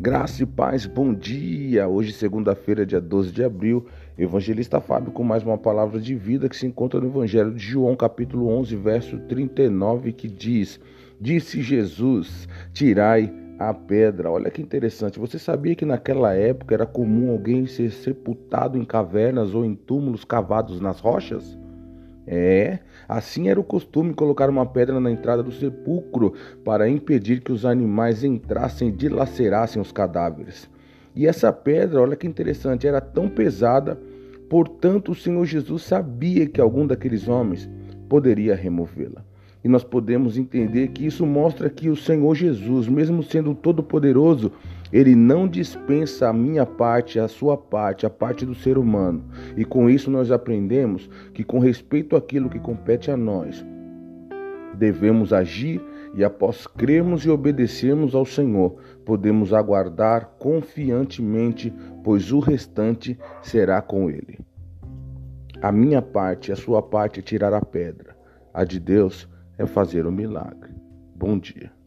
Graça e paz, bom dia! Hoje, segunda-feira, dia 12 de abril, Evangelista Fábio com mais uma palavra de vida que se encontra no Evangelho de João, capítulo 11, verso 39, que diz: Disse Jesus: Tirai a pedra. Olha que interessante. Você sabia que naquela época era comum alguém ser sepultado em cavernas ou em túmulos cavados nas rochas? É, assim era o costume colocar uma pedra na entrada do sepulcro para impedir que os animais entrassem e dilacerassem os cadáveres. E essa pedra, olha que interessante, era tão pesada, portanto o Senhor Jesus sabia que algum daqueles homens poderia removê-la. Nós podemos entender que isso mostra que o Senhor Jesus, mesmo sendo todo-poderoso, ele não dispensa a minha parte, a sua parte, a parte do ser humano. E com isso nós aprendemos que, com respeito àquilo que compete a nós, devemos agir e, após crermos e obedecermos ao Senhor, podemos aguardar confiantemente, pois o restante será com Ele. A minha parte, a sua parte é tirar a pedra. A de Deus é fazer um milagre. Bom dia.